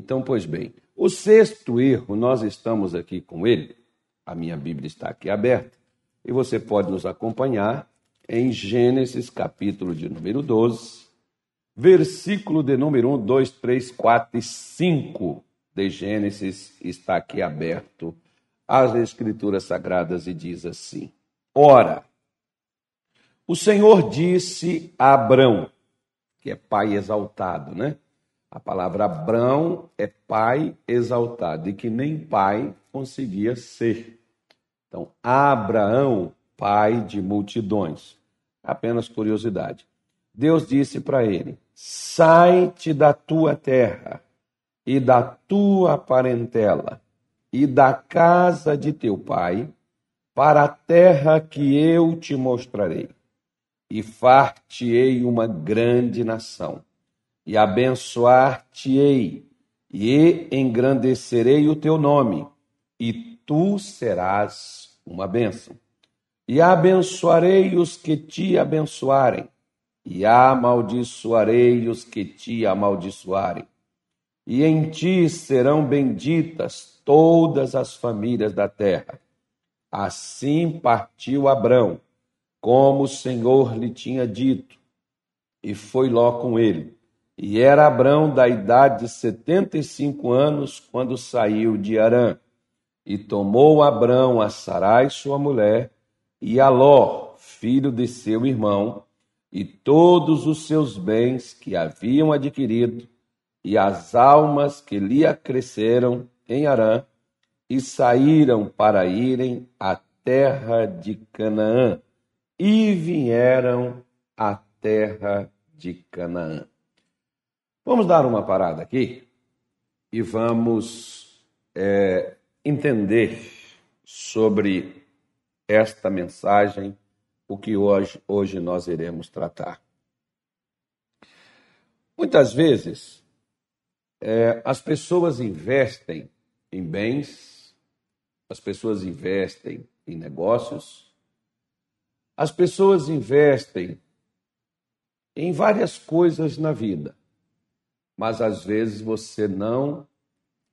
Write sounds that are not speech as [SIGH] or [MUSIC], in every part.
Então, pois bem, o sexto erro, nós estamos aqui com ele, a minha Bíblia está aqui aberta, e você pode nos acompanhar em Gênesis, capítulo de número 12, versículo de número 1, 2, 3, 4 e 5 de Gênesis. Está aqui aberto às Escrituras Sagradas e diz assim: Ora, o Senhor disse a Abrão, que é pai exaltado, né? A palavra Abrão é pai exaltado, e que nem pai conseguia ser. Então, Abraão, pai de multidões. Apenas curiosidade. Deus disse para ele: Sai-te da tua terra e da tua parentela e da casa de teu pai para a terra que eu te mostrarei. E far-te-ei uma grande nação, e abençoar-te-ei, e engrandecerei o teu nome, e tu serás uma bênção e abençoarei os que te abençoarem, e amaldiçoarei os que te amaldiçoarem. E em ti serão benditas todas as famílias da terra. Assim partiu Abrão, como o Senhor lhe tinha dito, e foi Ló com ele. E era Abrão da idade de setenta e cinco anos quando saiu de Arã. E tomou Abrão a Sarai, sua mulher, e a Ló, filho de seu irmão, e todos os seus bens que haviam adquirido, e as almas que lhe acresceram em Arã, e saíram para irem à terra de Canaã, e vieram à terra de Canaã. Vamos dar uma parada aqui e vamos é, entender sobre esta mensagem, o que hoje, hoje nós iremos tratar. Muitas vezes, é, as pessoas investem em bens, as pessoas investem em negócios, as pessoas investem em várias coisas na vida, mas às vezes você não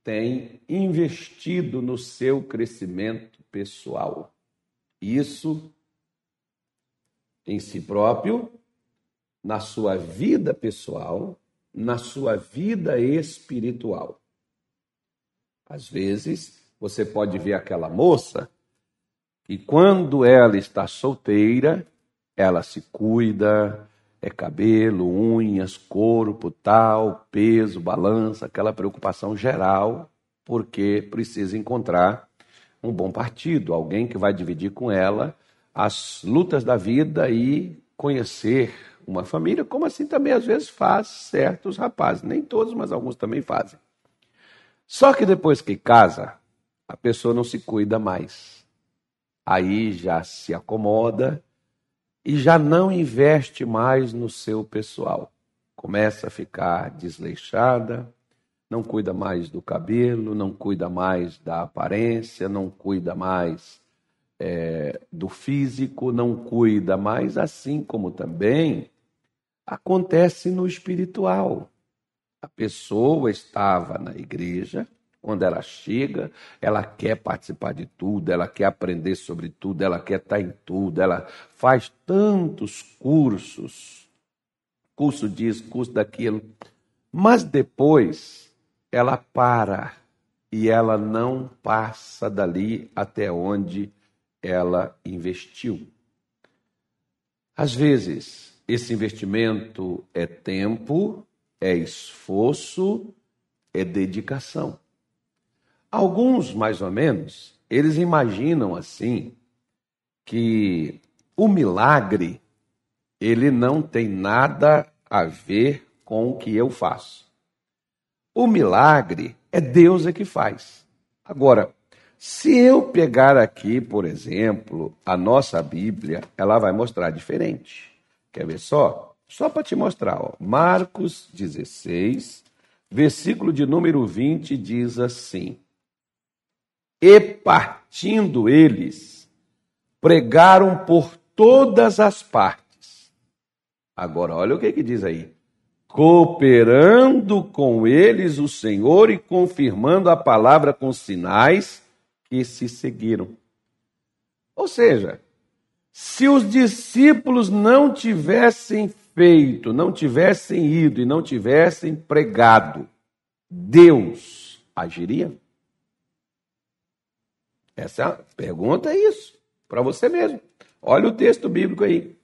tem investido no seu crescimento pessoal. Isso em si próprio, na sua vida pessoal, na sua vida espiritual. Às vezes, você pode ver aquela moça que, quando ela está solteira, ela se cuida, é cabelo, unhas, corpo, tal, peso, balança, aquela preocupação geral, porque precisa encontrar um bom partido, alguém que vai dividir com ela as lutas da vida e conhecer uma família, como assim também às vezes faz certos rapazes, nem todos, mas alguns também fazem. Só que depois que casa, a pessoa não se cuida mais. Aí já se acomoda e já não investe mais no seu pessoal. Começa a ficar desleixada, não cuida mais do cabelo, não cuida mais da aparência, não cuida mais é, do físico, não cuida mais, assim como também acontece no espiritual. A pessoa estava na igreja, quando ela chega, ela quer participar de tudo, ela quer aprender sobre tudo, ela quer estar em tudo, ela faz tantos cursos, curso disso, curso daquilo, mas depois ela para e ela não passa dali até onde ela investiu. Às vezes, esse investimento é tempo, é esforço, é dedicação. Alguns, mais ou menos, eles imaginam assim que o milagre ele não tem nada a ver com o que eu faço. O milagre é Deus é que faz. Agora, se eu pegar aqui, por exemplo, a nossa Bíblia, ela vai mostrar diferente. Quer ver só? Só para te mostrar, ó. Marcos 16, versículo de número 20 diz assim: E partindo eles, pregaram por todas as partes. Agora, olha o que, que diz aí cooperando com eles o Senhor e confirmando a palavra com sinais que se seguiram. Ou seja, se os discípulos não tivessem feito, não tivessem ido e não tivessem pregado, Deus agiria? Essa pergunta é isso, para você mesmo. Olha o texto bíblico aí.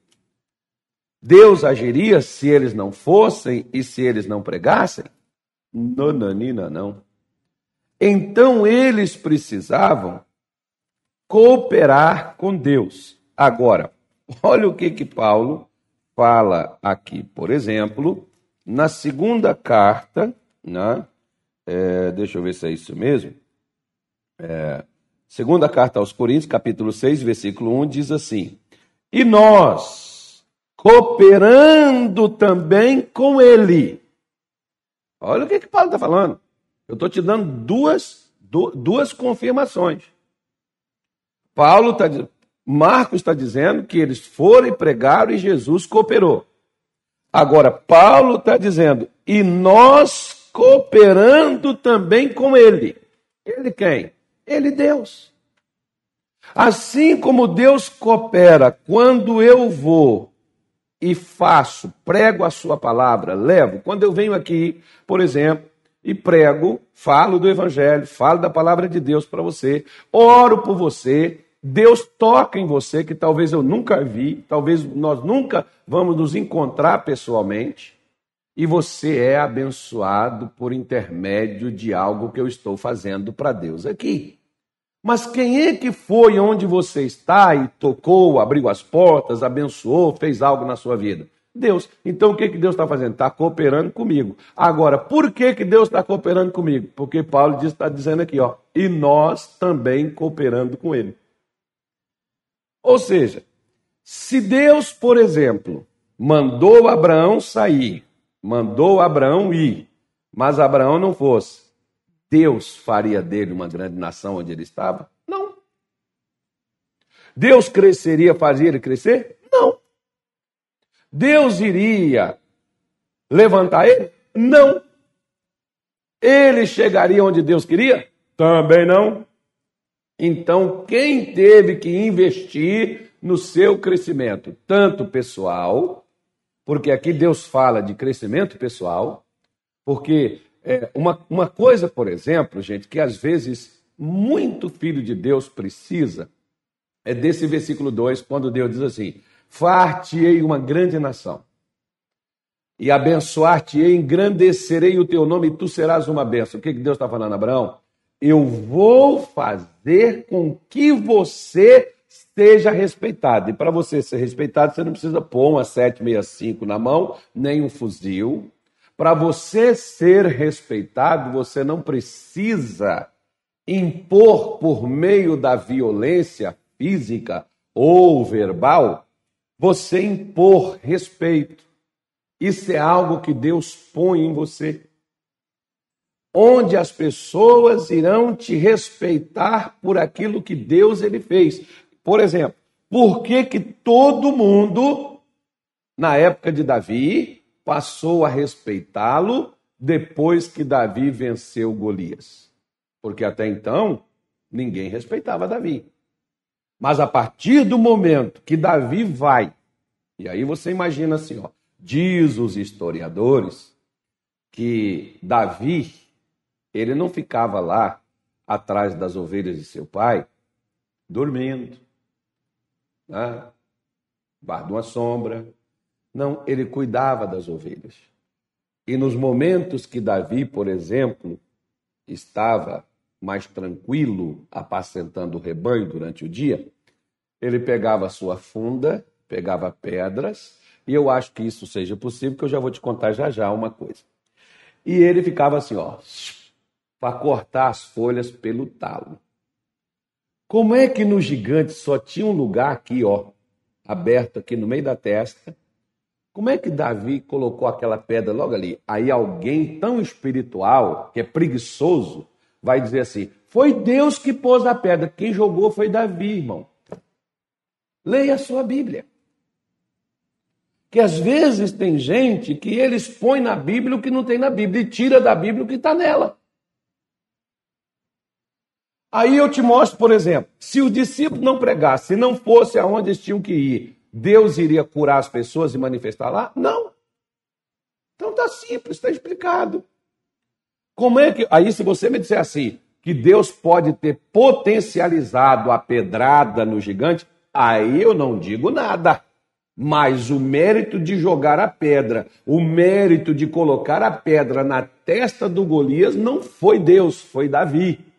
Deus agiria se eles não fossem e se eles não pregassem? Nananina, não. Então eles precisavam cooperar com Deus. Agora, olha o que que Paulo fala aqui. Por exemplo, na segunda carta, né, é, deixa eu ver se é isso mesmo. É, segunda carta aos Coríntios, capítulo 6, versículo 1, diz assim: E nós, cooperando também com ele. Olha o que, que Paulo está falando. Eu estou te dando duas, duas confirmações. Paulo está Marcos está dizendo que eles foram e pregaram e Jesus cooperou. Agora, Paulo está dizendo, e nós cooperando também com ele. Ele quem? Ele Deus. Assim como Deus coopera quando eu vou e faço, prego a sua palavra, levo. Quando eu venho aqui, por exemplo, e prego, falo do evangelho, falo da palavra de Deus para você, oro por você, Deus toca em você que talvez eu nunca vi, talvez nós nunca vamos nos encontrar pessoalmente, e você é abençoado por intermédio de algo que eu estou fazendo para Deus aqui. Mas quem é que foi onde você está e tocou, abriu as portas, abençoou, fez algo na sua vida? Deus. Então o que, que Deus está fazendo? Está cooperando comigo. Agora, por que, que Deus está cooperando comigo? Porque Paulo está dizendo aqui, ó, e nós também cooperando com ele. Ou seja, se Deus, por exemplo, mandou Abraão sair, mandou Abraão ir, mas Abraão não fosse, Deus faria dele uma grande nação onde ele estava? Não. Deus cresceria, fazia ele crescer? Não. Deus iria levantar ele? Não. Ele chegaria onde Deus queria? Também não. Então, quem teve que investir no seu crescimento, tanto pessoal, porque aqui Deus fala de crescimento pessoal, porque é, uma, uma coisa, por exemplo, gente, que às vezes muito filho de Deus precisa, é desse versículo 2, quando Deus diz assim: Far-te-ei uma grande nação, e abençoar-te-ei, engrandecerei o teu nome, e tu serás uma bênção. O que, que Deus está falando, Abraão? eu vou fazer com que você seja respeitado. E para você ser respeitado, você não precisa pôr uma 765 na mão, nem um fuzil. Para você ser respeitado, você não precisa impor por meio da violência física ou verbal, você impor respeito. Isso é algo que Deus põe em você onde as pessoas irão te respeitar por aquilo que Deus ele fez. Por exemplo, por que, que todo mundo, na época de Davi, passou a respeitá-lo depois que Davi venceu Golias? Porque até então, ninguém respeitava Davi. Mas a partir do momento que Davi vai, e aí você imagina assim, ó, diz os historiadores que Davi ele não ficava lá atrás das ovelhas de seu pai, dormindo, né? de uma sombra. Não, ele cuidava das ovelhas. E nos momentos que Davi, por exemplo, estava mais tranquilo apacentando o rebanho durante o dia, ele pegava sua funda, pegava pedras, e eu acho que isso seja possível, que eu já vou te contar já já uma coisa. E ele ficava assim, ó, para cortar as folhas pelo talo. Como é que no gigante só tinha um lugar aqui, ó, aberto aqui no meio da testa? Como é que Davi colocou aquela pedra logo ali? Aí alguém tão espiritual, que é preguiçoso, vai dizer assim: foi Deus que pôs a pedra, quem jogou foi Davi, irmão. Leia a sua Bíblia. que às vezes tem gente que eles põem na Bíblia o que não tem na Bíblia e tira da Bíblia o que está nela. Aí eu te mostro, por exemplo, se o discípulo não pregasse, se não fosse aonde eles tinham que ir, Deus iria curar as pessoas e manifestar lá? Não. Então está simples, está explicado. Como é que. Aí, se você me disser assim, que Deus pode ter potencializado a pedrada no gigante, aí eu não digo nada. Mas o mérito de jogar a pedra, o mérito de colocar a pedra na testa do Golias não foi Deus, foi Davi.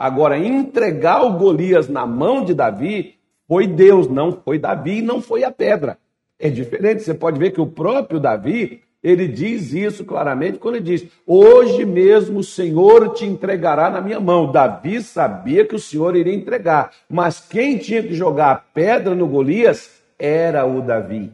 Agora, entregar o Golias na mão de Davi foi Deus, não foi Davi, não foi a pedra. É diferente. Você pode ver que o próprio Davi, ele diz isso claramente quando ele diz: Hoje mesmo o Senhor te entregará na minha mão. Davi sabia que o Senhor iria entregar, mas quem tinha que jogar a pedra no Golias era o Davi.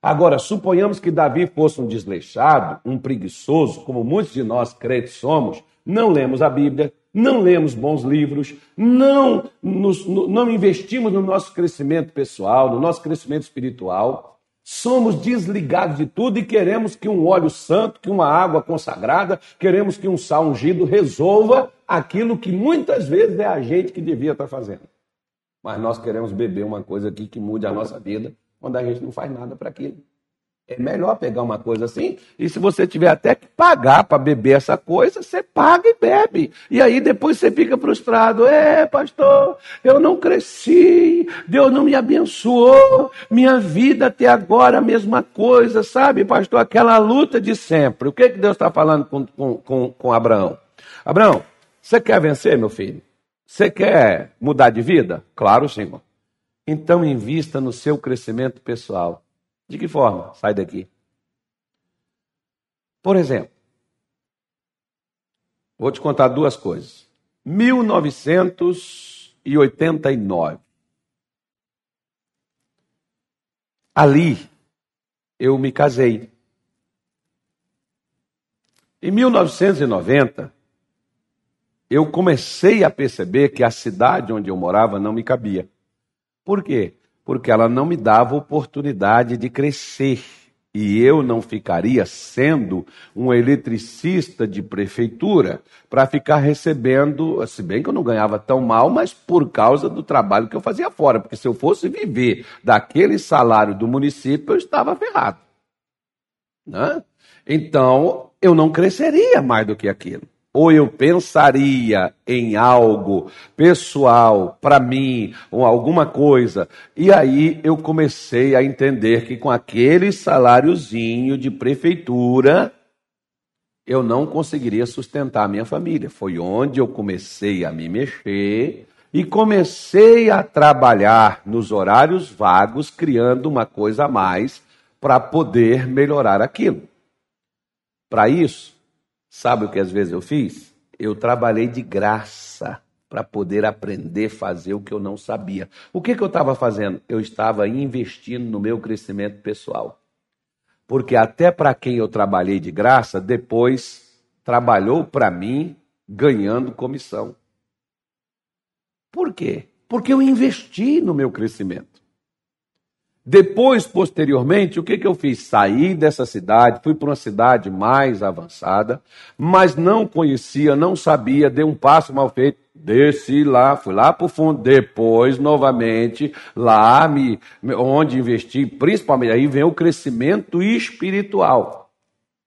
Agora, suponhamos que Davi fosse um desleixado, um preguiçoso, como muitos de nós crentes somos, não lemos a Bíblia, não lemos bons livros, não, nos, não investimos no nosso crescimento pessoal, no nosso crescimento espiritual, somos desligados de tudo e queremos que um óleo santo, que uma água consagrada, queremos que um sal ungido resolva aquilo que muitas vezes é a gente que devia estar fazendo. Mas nós queremos beber uma coisa aqui que mude a nossa vida, quando a gente não faz nada para aquilo. É melhor pegar uma coisa assim, e se você tiver até que pagar para beber essa coisa, você paga e bebe. E aí depois você fica frustrado. É, pastor, eu não cresci, Deus não me abençoou, minha vida até agora a mesma coisa, sabe, pastor? Aquela luta de sempre. O que, que Deus está falando com, com, com, com Abraão? Abraão, você quer vencer, meu filho? Você quer mudar de vida? Claro, Senhor. Então invista no seu crescimento pessoal. De que forma? Sai daqui. Por exemplo, vou te contar duas coisas. 1989. Ali eu me casei. Em 1990, eu comecei a perceber que a cidade onde eu morava não me cabia. Por quê? Porque ela não me dava oportunidade de crescer. E eu não ficaria sendo um eletricista de prefeitura para ficar recebendo, se bem que eu não ganhava tão mal, mas por causa do trabalho que eu fazia fora. Porque se eu fosse viver daquele salário do município, eu estava ferrado. Né? Então, eu não cresceria mais do que aquilo ou eu pensaria em algo pessoal para mim, ou alguma coisa, e aí eu comecei a entender que com aquele saláriozinho de prefeitura eu não conseguiria sustentar a minha família. Foi onde eu comecei a me mexer e comecei a trabalhar nos horários vagos, criando uma coisa a mais para poder melhorar aquilo. Para isso, Sabe o que às vezes eu fiz? Eu trabalhei de graça para poder aprender a fazer o que eu não sabia. O que, que eu estava fazendo? Eu estava investindo no meu crescimento pessoal. Porque até para quem eu trabalhei de graça, depois trabalhou para mim ganhando comissão. Por quê? Porque eu investi no meu crescimento. Depois, posteriormente, o que, que eu fiz? Saí dessa cidade, fui para uma cidade mais avançada, mas não conhecia, não sabia, dei um passo mal feito, desci lá, fui lá para o fundo. Depois, novamente, lá me, onde investi, principalmente, aí vem o crescimento espiritual.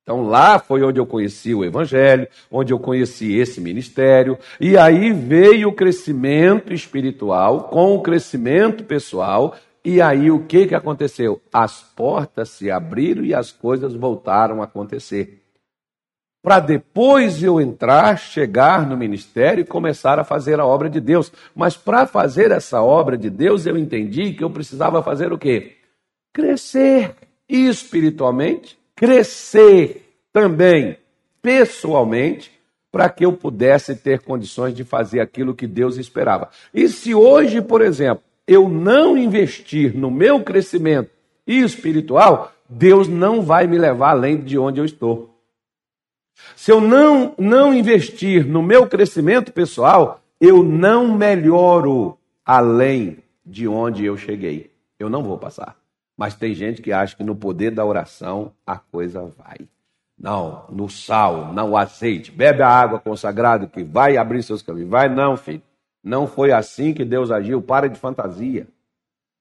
Então lá foi onde eu conheci o Evangelho, onde eu conheci esse ministério, e aí veio o crescimento espiritual com o crescimento pessoal, e aí o que, que aconteceu? As portas se abriram e as coisas voltaram a acontecer. Para depois eu entrar, chegar no ministério e começar a fazer a obra de Deus. Mas para fazer essa obra de Deus, eu entendi que eu precisava fazer o quê? Crescer espiritualmente, crescer também pessoalmente, para que eu pudesse ter condições de fazer aquilo que Deus esperava. E se hoje, por exemplo, eu não investir no meu crescimento espiritual, Deus não vai me levar além de onde eu estou. Se eu não, não investir no meu crescimento pessoal, eu não melhoro além de onde eu cheguei. Eu não vou passar. Mas tem gente que acha que no poder da oração a coisa vai. Não, no sal, no azeite. Bebe a água consagrada que vai abrir seus caminhos. Vai não, filho. Não foi assim que Deus agiu. Para de fantasia.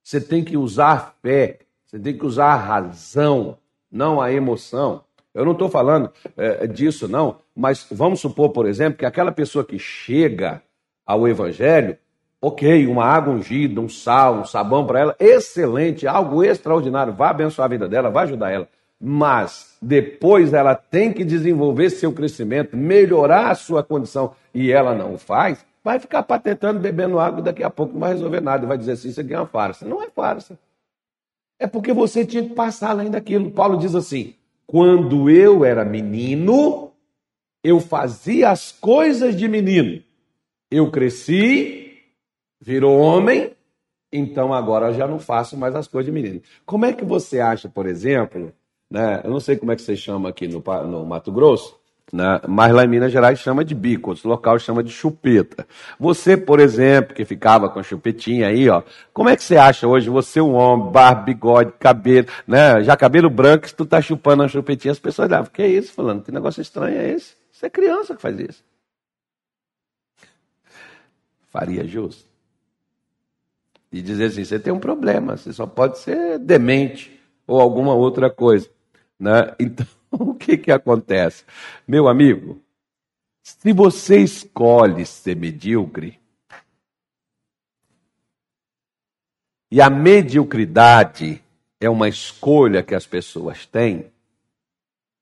Você tem que usar a fé. Você tem que usar a razão, não a emoção. Eu não estou falando é, disso, não. Mas vamos supor, por exemplo, que aquela pessoa que chega ao Evangelho, ok, uma água ungida, um sal, um sabão para ela, excelente, algo extraordinário, vai abençoar a vida dela, vai ajudar ela mas depois ela tem que desenvolver seu crescimento, melhorar a sua condição, e ela não faz, vai ficar patentando, bebendo água daqui a pouco não vai resolver nada, vai dizer assim, isso aqui é uma farsa. Não é farsa. É porque você tinha que passar além daquilo. Paulo diz assim, quando eu era menino, eu fazia as coisas de menino. Eu cresci, virou homem, então agora já não faço mais as coisas de menino. Como é que você acha, por exemplo, né? Eu não sei como é que você chama aqui no, no Mato Grosso, né? mas lá em Minas Gerais chama de bico, outro local chama de chupeta. Você, por exemplo, que ficava com a chupetinha aí, ó, como é que você acha hoje, você um homem, barba, bigode, cabelo, né? já cabelo branco, se tu tá chupando a chupetinha, as pessoas olhavam, que é isso, falando, que negócio estranho é esse? Você é criança que faz isso. Faria justo. E dizer assim, você tem um problema, você só pode ser demente ou alguma outra coisa. Né? Então, [LAUGHS] o que, que acontece? Meu amigo, se você escolhe ser medíocre, e a mediocridade é uma escolha que as pessoas têm,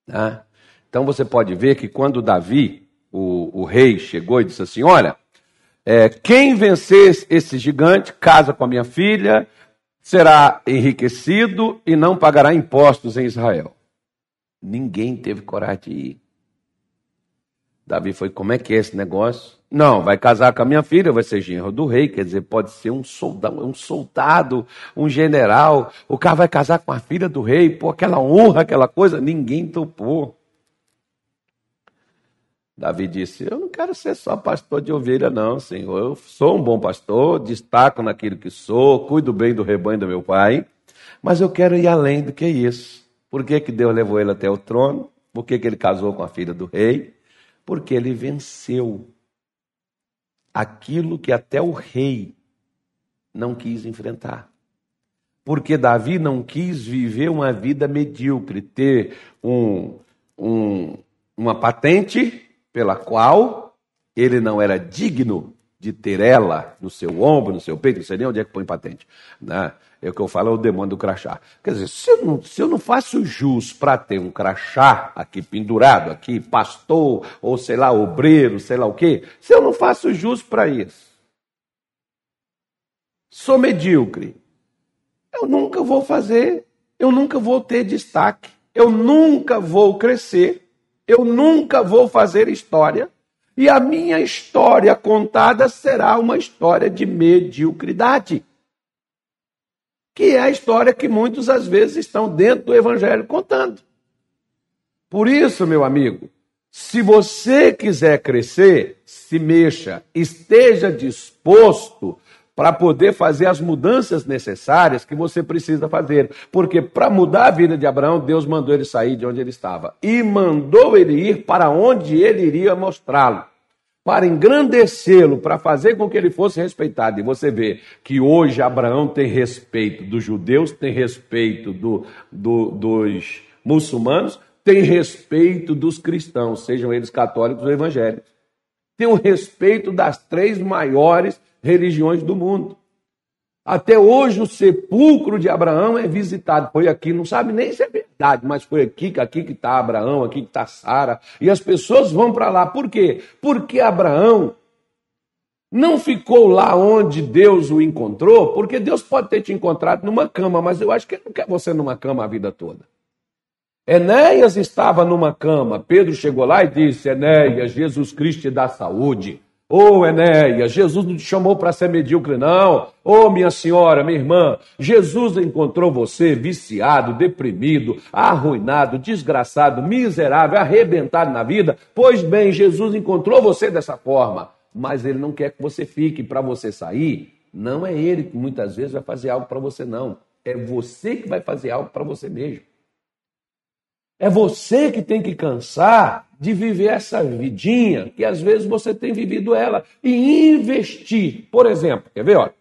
né? então você pode ver que quando Davi, o, o rei, chegou e disse assim: Olha, é, quem vencer esse gigante casa com a minha filha, será enriquecido e não pagará impostos em Israel. Ninguém teve coragem de ir. Davi foi, como é que é esse negócio? Não, vai casar com a minha filha, vai ser genro do rei, quer dizer, pode ser um soldado, um soldado, um general. O cara vai casar com a filha do rei, pô, aquela honra, aquela coisa, ninguém topou. Davi disse: Eu não quero ser só pastor de ovelha, não, Senhor. Eu sou um bom pastor, destaco naquilo que sou, cuido bem do rebanho do meu pai, mas eu quero ir além do que isso. Por que, que Deus levou ele até o trono? Por que, que ele casou com a filha do rei? Porque ele venceu aquilo que até o rei não quis enfrentar. Porque Davi não quis viver uma vida medíocre, ter um, um, uma patente pela qual ele não era digno de ter ela no seu ombro, no seu peito, não sei nem onde é que põe patente. Né? É o que eu falo, é o demônio do crachá. Quer dizer, se eu não, se eu não faço jus para ter um crachá aqui pendurado, aqui, pastor, ou sei lá, obreiro, sei lá o quê, se eu não faço jus para isso, sou medíocre, eu nunca vou fazer, eu nunca vou ter destaque, eu nunca vou crescer, eu nunca vou fazer história, e a minha história contada será uma história de mediocridade. Que é a história que muitos às vezes estão dentro do evangelho contando. Por isso, meu amigo, se você quiser crescer, se mexa, esteja disposto para poder fazer as mudanças necessárias que você precisa fazer. Porque para mudar a vida de Abraão, Deus mandou ele sair de onde ele estava e mandou ele ir para onde ele iria mostrá-lo. Para engrandecê-lo, para fazer com que ele fosse respeitado. E você vê que hoje Abraão tem respeito dos judeus, tem respeito do, do, dos muçulmanos, tem respeito dos cristãos, sejam eles católicos ou evangélicos. Tem o respeito das três maiores religiões do mundo. Até hoje o sepulcro de Abraão é visitado. Foi aqui, não sabe nem se é verdade, mas foi aqui, aqui que está Abraão, aqui que está Sara. E as pessoas vão para lá. Por quê? Porque Abraão não ficou lá onde Deus o encontrou, porque Deus pode ter te encontrado numa cama, mas eu acho que ele não quer você numa cama a vida toda. Enéas estava numa cama. Pedro chegou lá e disse: Enéas, Jesus Cristo te dá saúde. Ô oh, Enéas, Jesus não te chamou para ser medíocre, não. Ô oh, minha senhora, minha irmã, Jesus encontrou você viciado, deprimido, arruinado, desgraçado, miserável, arrebentado na vida. Pois bem, Jesus encontrou você dessa forma, mas ele não quer que você fique para você sair. Não é ele que muitas vezes vai fazer algo para você, não. É você que vai fazer algo para você mesmo. É você que tem que cansar de viver essa vidinha que às vezes você tem vivido ela e investir. Por exemplo, quer ver? Olha.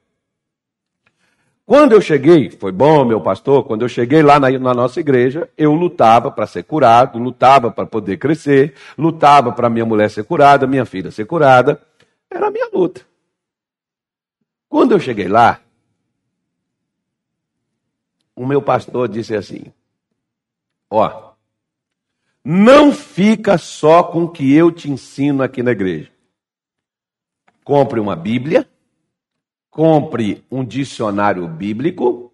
Quando eu cheguei, foi bom, meu pastor, quando eu cheguei lá na, na nossa igreja, eu lutava para ser curado, lutava para poder crescer, lutava para minha mulher ser curada, minha filha ser curada. Era a minha luta. Quando eu cheguei lá, o meu pastor disse assim: Ó, não fica só com o que eu te ensino aqui na igreja. Compre uma Bíblia, compre um dicionário bíblico,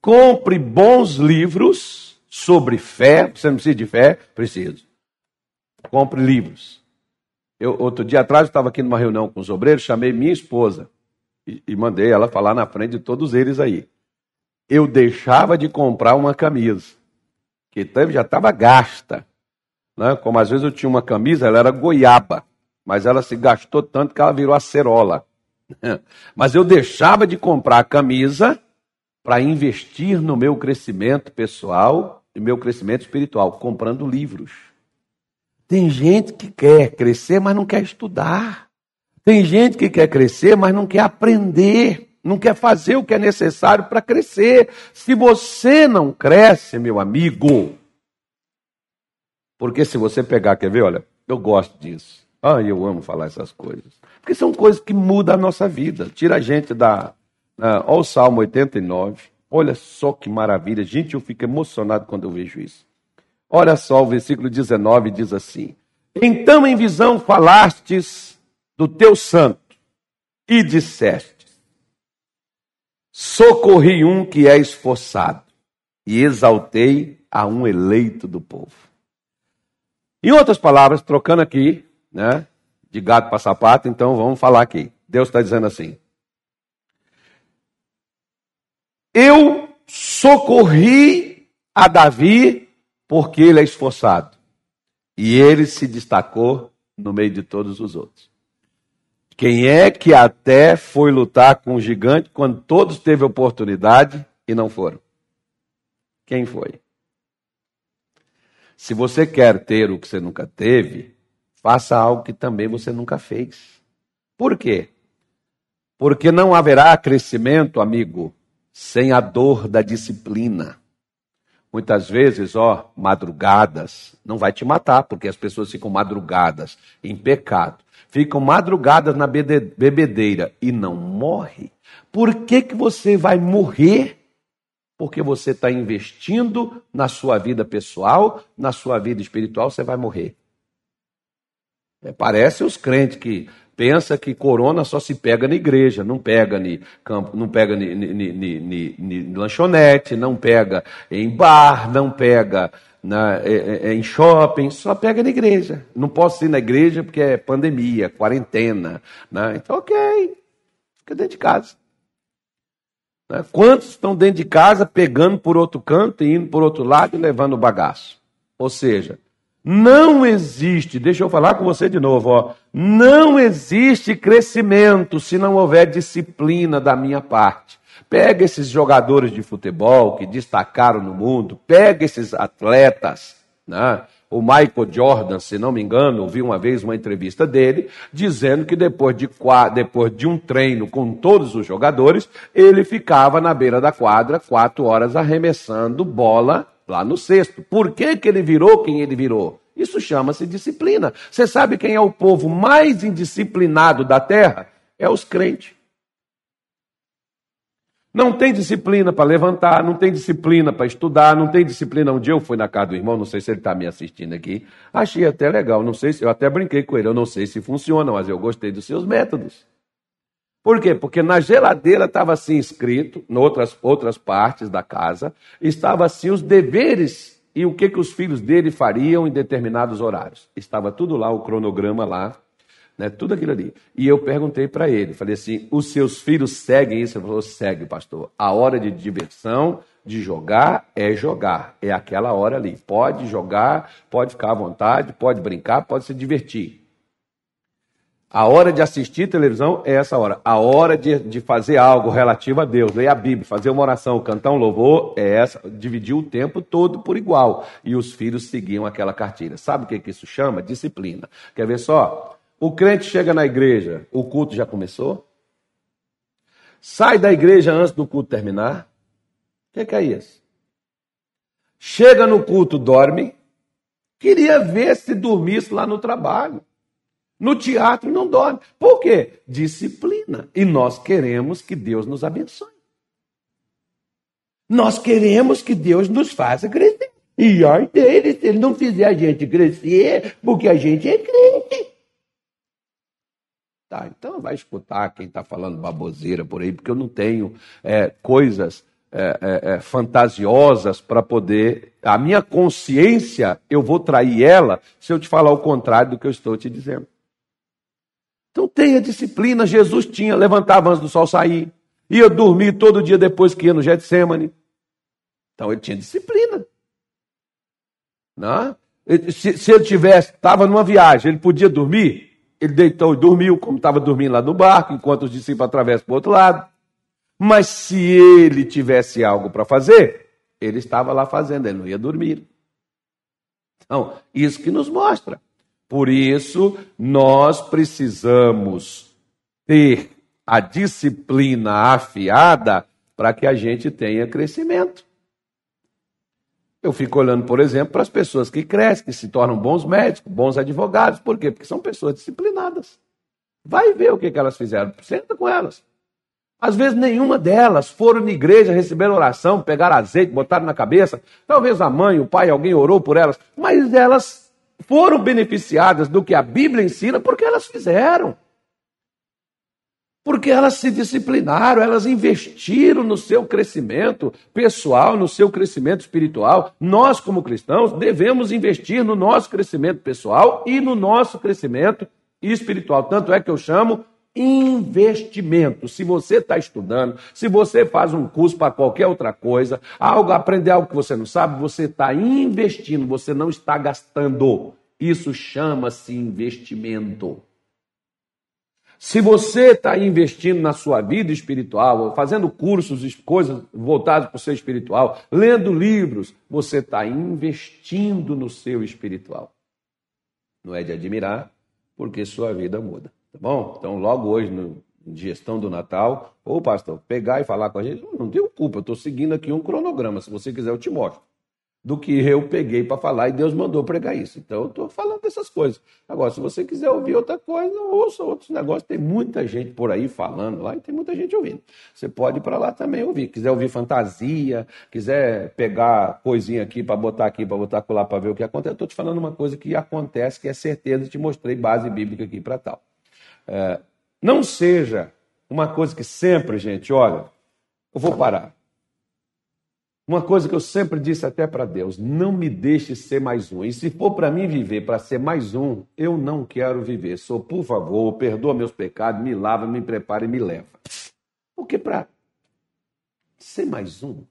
compre bons livros sobre fé. Você não precisa de fé? Preciso. Compre livros. Eu, outro dia atrás, eu estava aqui numa reunião com os obreiros, chamei minha esposa e, e mandei ela falar na frente de todos eles aí. Eu deixava de comprar uma camisa, que já estava gasta. Né? Como às vezes eu tinha uma camisa, ela era goiaba, mas ela se gastou tanto que ela virou acerola. [LAUGHS] Mas eu deixava de comprar a camisa para investir no meu crescimento pessoal e meu crescimento espiritual, comprando livros. Tem gente que quer crescer, mas não quer estudar. Tem gente que quer crescer, mas não quer aprender, não quer fazer o que é necessário para crescer. Se você não cresce, meu amigo, porque se você pegar, quer ver, olha, eu gosto disso. Ah, eu amo falar essas coisas. Porque são coisas que mudam a nossa vida. Tira a gente da. Uh, olha o Salmo 89. Olha só que maravilha. Gente, eu fico emocionado quando eu vejo isso. Olha só, o versículo 19 diz assim: Então em visão falastes do teu santo e disseste: Socorri um que é esforçado e exaltei a um eleito do povo. Em outras palavras, trocando aqui, né, de gato para sapato, então vamos falar aqui. Deus está dizendo assim: Eu socorri a Davi porque ele é esforçado. E ele se destacou no meio de todos os outros. Quem é que até foi lutar com o gigante quando todos teve oportunidade e não foram? Quem foi? Se você quer ter o que você nunca teve, faça algo que também você nunca fez. Por quê? Porque não haverá crescimento, amigo, sem a dor da disciplina. Muitas vezes, ó, madrugadas, não vai te matar, porque as pessoas ficam madrugadas em pecado. Ficam madrugadas na bebedeira e não morre. Por que, que você vai morrer porque você está investindo na sua vida pessoal, na sua vida espiritual, você vai morrer. É, parece os crentes que pensa que corona só se pega na igreja, não pega em campo, não pega em lanchonete, não pega em bar, não pega na, é, é, é, em shopping, só pega na igreja. Não posso ir na igreja porque é pandemia, quarentena. Né? Então, ok, fica dentro de casa. Né? Quantos estão dentro de casa pegando por outro canto e indo por outro lado e levando o bagaço? Ou seja, não existe, deixa eu falar com você de novo, ó, não existe crescimento se não houver disciplina da minha parte. Pega esses jogadores de futebol que destacaram no mundo, pega esses atletas, né? O Michael Jordan, se não me engano, ouvi uma vez uma entrevista dele, dizendo que depois de, depois de um treino com todos os jogadores, ele ficava na beira da quadra quatro horas arremessando bola lá no cesto. Por que, que ele virou quem ele virou? Isso chama-se disciplina. Você sabe quem é o povo mais indisciplinado da terra? É os crentes. Não tem disciplina para levantar, não tem disciplina para estudar, não tem disciplina. Um dia eu fui na casa do irmão, não sei se ele está me assistindo aqui. Achei até legal, não sei se eu até brinquei com ele, eu não sei se funciona, mas eu gostei dos seus métodos. Por quê? Porque na geladeira estava assim escrito, em outras, outras partes da casa, estava assim os deveres e o que, que os filhos dele fariam em determinados horários. Estava tudo lá, o cronograma lá, né? Tudo aquilo ali. E eu perguntei para ele, falei assim: os seus filhos seguem isso? Ele falou: segue, pastor. A hora de diversão, de jogar, é jogar. É aquela hora ali. Pode jogar, pode ficar à vontade, pode brincar, pode se divertir. A hora de assistir televisão é essa hora. A hora de, de fazer algo relativo a Deus, ler a Bíblia, fazer uma oração, cantar um louvor, é essa. Dividir o tempo todo por igual. E os filhos seguiam aquela cartilha. Sabe o que, que isso chama? Disciplina. Quer ver só? O crente chega na igreja, o culto já começou? Sai da igreja antes do culto terminar? O que, que é isso? Chega no culto, dorme. Queria ver se dormisse lá no trabalho. No teatro não dorme. Por quê? Disciplina. E nós queremos que Deus nos abençoe. Nós queremos que Deus nos faça crescer. E ai dele, se ele não fizer a gente crescer, porque a gente é crente. Tá, então vai escutar quem está falando baboseira por aí, porque eu não tenho é, coisas é, é, é fantasiosas para poder. A minha consciência, eu vou trair ela se eu te falar o contrário do que eu estou te dizendo. Então tenha disciplina. Jesus tinha, levantava antes do sol sair, ia dormir todo dia depois que ia no Getsemane. Então ele tinha disciplina. Não? É? Se, se ele tivesse, estava numa viagem, ele podia dormir, ele deitou e dormiu, como estava dormindo lá no barco, enquanto os discípulos atravessam para o outro lado. Mas se ele tivesse algo para fazer, ele estava lá fazendo, ele não ia dormir. Então, isso que nos mostra. Por isso, nós precisamos ter a disciplina afiada para que a gente tenha crescimento. Eu fico olhando, por exemplo, para as pessoas que crescem, que se tornam bons médicos, bons advogados. Por quê? Porque são pessoas disciplinadas. Vai ver o que, elas fizeram. Senta com elas. Às vezes nenhuma delas foram na igreja, receberam oração, pegaram azeite, botaram na cabeça. Talvez a mãe, o pai, alguém orou por elas, mas elas foram beneficiadas do que a Bíblia ensina porque elas fizeram. Porque elas se disciplinaram, elas investiram no seu crescimento pessoal, no seu crescimento espiritual. Nós, como cristãos, devemos investir no nosso crescimento pessoal e no nosso crescimento espiritual. Tanto é que eu chamo investimento. Se você está estudando, se você faz um curso para qualquer outra coisa, algo aprender algo que você não sabe, você está investindo, você não está gastando. Isso chama-se investimento. Se você está investindo na sua vida espiritual, fazendo cursos, coisas voltadas para o seu espiritual, lendo livros, você está investindo no seu espiritual. Não é de admirar, porque sua vida muda. Tá bom? Então, logo hoje, no gestão do Natal, ou pastor, pegar e falar com a gente, não tenho culpa, eu estou seguindo aqui um cronograma. Se você quiser, eu te mostro do que eu peguei para falar e Deus mandou pregar isso. Então eu estou falando dessas coisas. Agora, se você quiser ouvir outra coisa, ouça outros negócios. Tem muita gente por aí falando lá e tem muita gente ouvindo. Você pode ir para lá também ouvir. Quiser ouvir fantasia, quiser pegar coisinha aqui para botar aqui, para botar lá para ver o que acontece. Eu estou te falando uma coisa que acontece, que é certeza, te mostrei base bíblica aqui para tal. É, não seja uma coisa que sempre, gente, olha, eu vou parar. Uma coisa que eu sempre disse até para Deus: não me deixe ser mais um. E se for para mim viver para ser mais um, eu não quero viver. Sou, por favor, perdoa meus pecados, me lava, me prepara e me leva. Porque para ser mais um,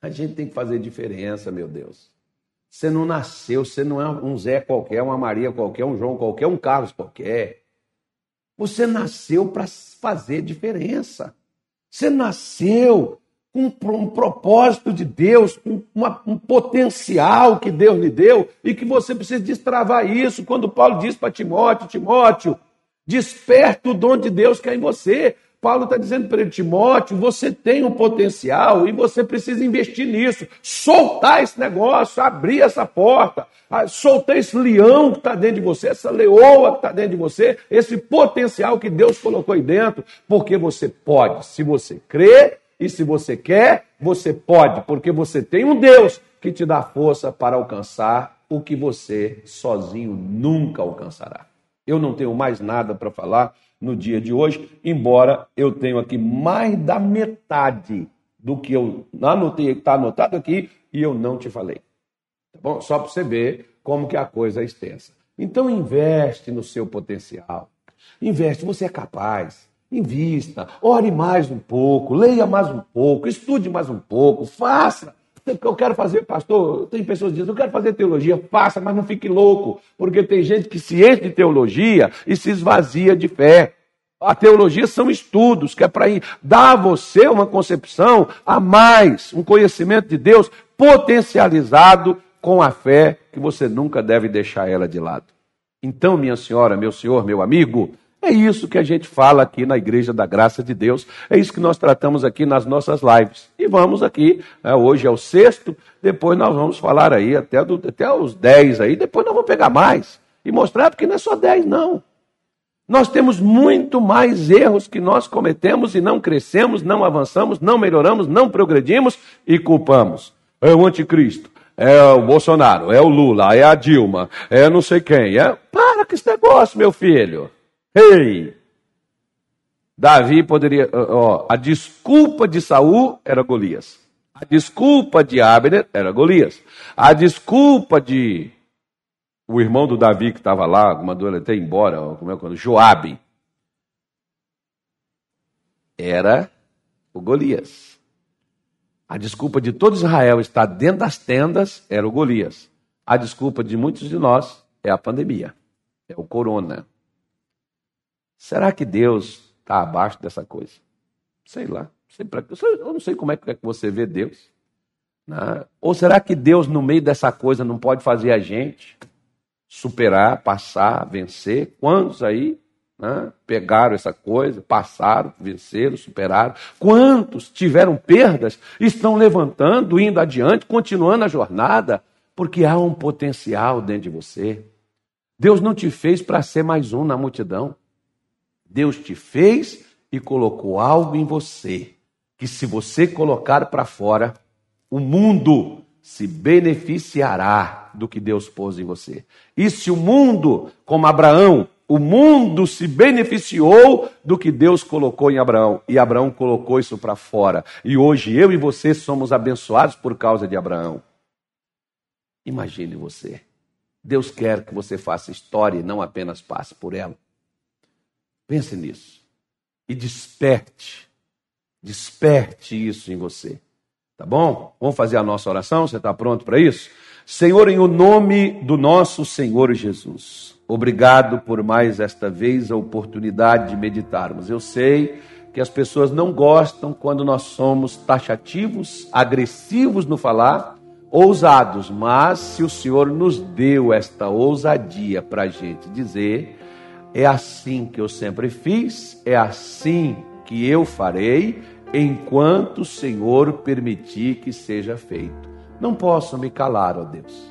a gente tem que fazer diferença, meu Deus. Você não nasceu, você não é um Zé qualquer, uma Maria qualquer, um João qualquer, um Carlos qualquer. Você nasceu para fazer diferença. Você nasceu com um propósito de Deus, com uma, um potencial que Deus lhe deu e que você precisa destravar isso. Quando Paulo diz para Timóteo: Timóteo, desperta o dom de Deus que é em você. Paulo está dizendo para ele, Timóteo, você tem um potencial e você precisa investir nisso. Soltar esse negócio, abrir essa porta, soltar esse leão que está dentro de você, essa leoa que está dentro de você, esse potencial que Deus colocou aí dentro, porque você pode, se você crer e se você quer, você pode, porque você tem um Deus que te dá força para alcançar o que você sozinho nunca alcançará. Eu não tenho mais nada para falar no dia de hoje, embora eu tenha aqui mais da metade do que eu anotei, está anotado aqui e eu não te falei. Tá bom? Só para você ver como que a coisa é extensa. Então investe no seu potencial. Investe, você é capaz. Invista, ore mais um pouco, leia mais um pouco, estude mais um pouco, faça, eu quero fazer, pastor, tem pessoas que dizem, eu quero fazer teologia, faça, mas não fique louco, porque tem gente que se enche de teologia e se esvazia de fé. A teologia são estudos, que é para dar a você uma concepção a mais, um conhecimento de Deus potencializado com a fé que você nunca deve deixar ela de lado. Então, minha senhora, meu senhor, meu amigo, é isso que a gente fala aqui na Igreja da Graça de Deus, é isso que nós tratamos aqui nas nossas lives. E vamos aqui, né, hoje é o sexto, depois nós vamos falar aí até, do, até os dez aí, depois nós vamos pegar mais e mostrar, porque não é só dez, não. Nós temos muito mais erros que nós cometemos e não crescemos, não avançamos, não melhoramos, não progredimos e culpamos. É o anticristo, é o Bolsonaro, é o Lula, é a Dilma, é não sei quem. É... Para com esse negócio, meu filho. Ei! Davi poderia. Ó, a desculpa de Saul era Golias. A desculpa de Abner era Golias. A desculpa de o irmão do Davi que estava lá, mandou ele até embora, como é que é? Joabe, era o Golias. A desculpa de todo Israel estar dentro das tendas era o Golias. A desculpa de muitos de nós é a pandemia, é o corona. Será que Deus está abaixo dessa coisa? Sei lá. Eu não sei como é que você vê Deus. Né? Ou será que Deus, no meio dessa coisa, não pode fazer a gente? superar, passar, vencer. Quantos aí né, pegaram essa coisa, passaram, venceram, superaram? Quantos tiveram perdas, estão levantando, indo adiante, continuando a jornada? Porque há um potencial dentro de você. Deus não te fez para ser mais um na multidão. Deus te fez e colocou algo em você que, se você colocar para fora, o mundo se beneficiará do que Deus pôs em você. E se o mundo, como Abraão, o mundo se beneficiou do que Deus colocou em Abraão, e Abraão colocou isso para fora. E hoje eu e você somos abençoados por causa de Abraão. Imagine você. Deus quer que você faça história e não apenas passe por ela. Pense nisso. E desperte. Desperte isso em você. Tá bom? Vamos fazer a nossa oração? Você está pronto para isso? Senhor, em o nome do nosso Senhor Jesus, obrigado por mais esta vez a oportunidade de meditarmos. Eu sei que as pessoas não gostam quando nós somos taxativos, agressivos no falar, ousados, mas se o Senhor nos deu esta ousadia para a gente dizer, é assim que eu sempre fiz, é assim que eu farei enquanto o Senhor permitir que seja feito. Não posso me calar, ó Deus.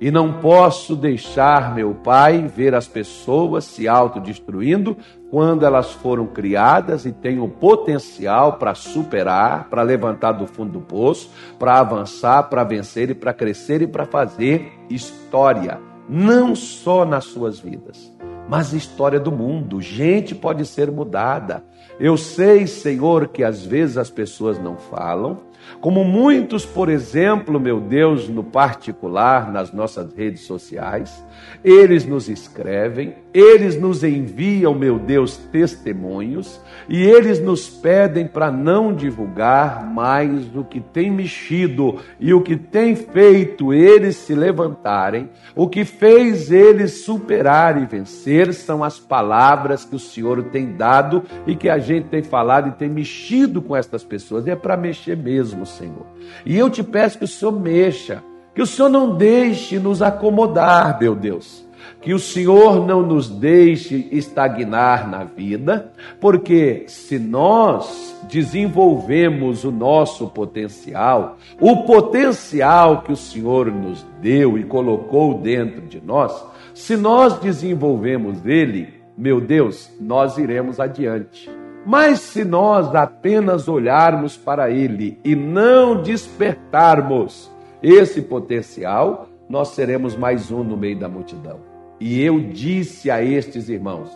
E não posso deixar, meu Pai, ver as pessoas se autodestruindo quando elas foram criadas e têm o potencial para superar, para levantar do fundo do poço, para avançar, para vencer e para crescer e para fazer história, não só nas suas vidas, mas história do mundo. Gente pode ser mudada. Eu sei, Senhor, que às vezes as pessoas não falam, como muitos, por exemplo, meu Deus, no particular, nas nossas redes sociais, eles nos escrevem, eles nos enviam, meu Deus, testemunhos, e eles nos pedem para não divulgar mais o que tem mexido e o que tem feito eles se levantarem, o que fez eles superar e vencer são as palavras que o Senhor tem dado e que a gente tem falado e tem mexido com estas pessoas, e é para mexer mesmo, Senhor. E eu te peço que o Senhor mexa, que o Senhor não deixe nos acomodar, meu Deus que o Senhor não nos deixe estagnar na vida, porque se nós desenvolvemos o nosso potencial, o potencial que o Senhor nos deu e colocou dentro de nós, se nós desenvolvemos ele, meu Deus, nós iremos adiante. Mas se nós apenas olharmos para ele e não despertarmos esse potencial, nós seremos mais um no meio da multidão. E eu disse a estes irmãos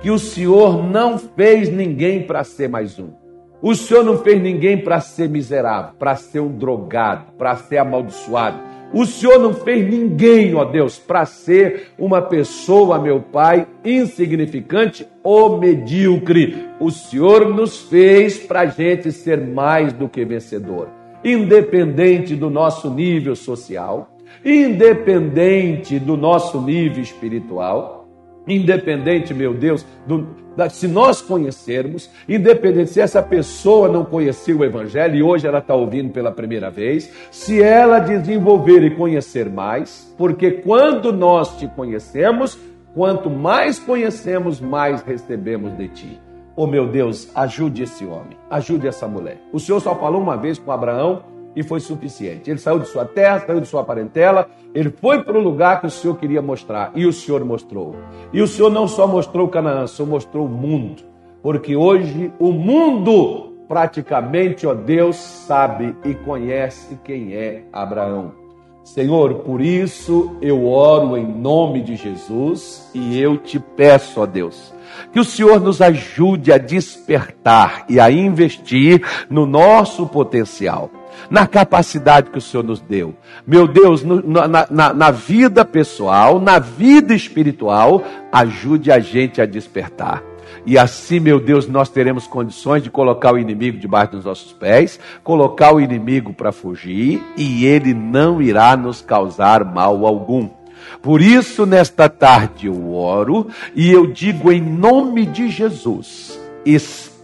que o Senhor não fez ninguém para ser mais um. O Senhor não fez ninguém para ser miserável, para ser um drogado, para ser amaldiçoado. O Senhor não fez ninguém, ó Deus, para ser uma pessoa, meu Pai, insignificante ou medíocre. O Senhor nos fez para a gente ser mais do que vencedor. independente do nosso nível social, independente do nosso nível espiritual, independente, meu Deus, do, da, se nós conhecermos, independente se essa pessoa não conhecia o Evangelho e hoje ela está ouvindo pela primeira vez, se ela desenvolver e conhecer mais, porque quando nós te conhecemos, quanto mais conhecemos, mais recebemos de ti. Oh meu Deus, ajude esse homem, ajude essa mulher. O Senhor só falou uma vez com Abraão e foi suficiente. Ele saiu de sua terra, saiu de sua parentela, ele foi para o lugar que o Senhor queria mostrar e o Senhor mostrou. E o Senhor não só mostrou Canaã, o Senhor mostrou o mundo, porque hoje o mundo praticamente, ó Deus, sabe e conhece quem é Abraão. Senhor, por isso eu oro em nome de Jesus e eu te peço, ó Deus, que o Senhor nos ajude a despertar e a investir no nosso potencial na capacidade que o Senhor nos deu. Meu Deus, no, na, na, na vida pessoal, na vida espiritual, ajude a gente a despertar. E assim, meu Deus, nós teremos condições de colocar o inimigo debaixo dos nossos pés, colocar o inimigo para fugir, e ele não irá nos causar mal algum. Por isso, nesta tarde eu oro e eu digo em nome de Jesus: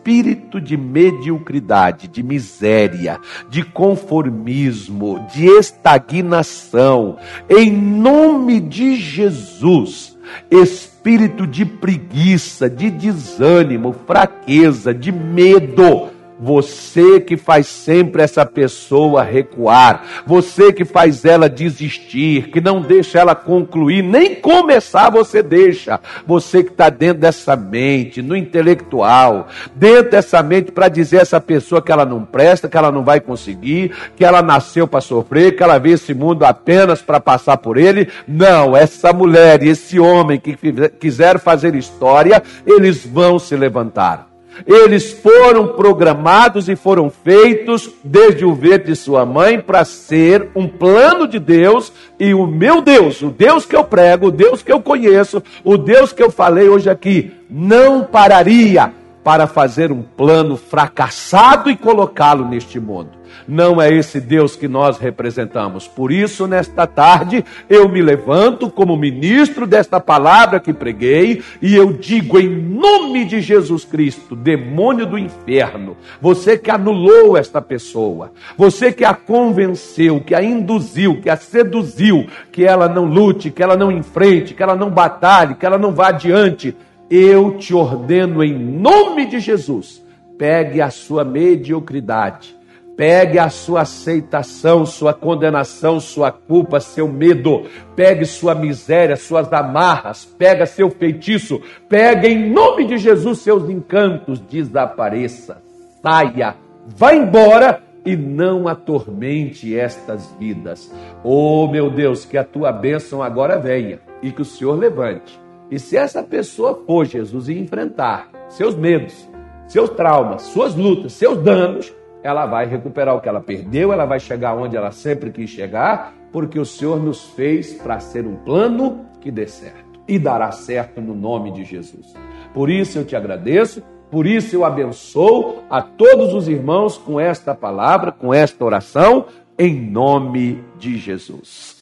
espírito de mediocridade, de miséria, de conformismo, de estagnação, em nome de Jesus, espírito de preguiça, de desânimo, fraqueza, de medo, você que faz sempre essa pessoa recuar, você que faz ela desistir, que não deixa ela concluir, nem começar você deixa. Você que está dentro dessa mente, no intelectual, dentro dessa mente para dizer a essa pessoa que ela não presta, que ela não vai conseguir, que ela nasceu para sofrer, que ela vê esse mundo apenas para passar por ele. Não, essa mulher e esse homem que quiser fazer história, eles vão se levantar. Eles foram programados e foram feitos desde o ventre de sua mãe para ser um plano de Deus. E o meu Deus, o Deus que eu prego, o Deus que eu conheço, o Deus que eu falei hoje aqui, não pararia para fazer um plano fracassado e colocá-lo neste mundo. Não é esse Deus que nós representamos. Por isso, nesta tarde, eu me levanto como ministro desta palavra que preguei e eu digo em nome de Jesus Cristo, demônio do inferno, você que anulou esta pessoa, você que a convenceu, que a induziu, que a seduziu, que ela não lute, que ela não enfrente, que ela não batalhe, que ela não vá adiante, eu te ordeno em nome de Jesus, pegue a sua mediocridade Pegue a sua aceitação, sua condenação, sua culpa, seu medo. Pegue sua miséria, suas amarras. Pega seu feitiço. Pegue em nome de Jesus seus encantos. Desapareça. Saia. Vá embora e não atormente estas vidas. Oh, meu Deus, que a tua bênção agora venha e que o Senhor levante. E se essa pessoa for, Jesus, e enfrentar seus medos, seus traumas, suas lutas, seus danos, ela vai recuperar o que ela perdeu, ela vai chegar onde ela sempre quis chegar, porque o Senhor nos fez para ser um plano que dê certo e dará certo no nome de Jesus. Por isso eu te agradeço, por isso eu abençoo a todos os irmãos com esta palavra, com esta oração, em nome de Jesus.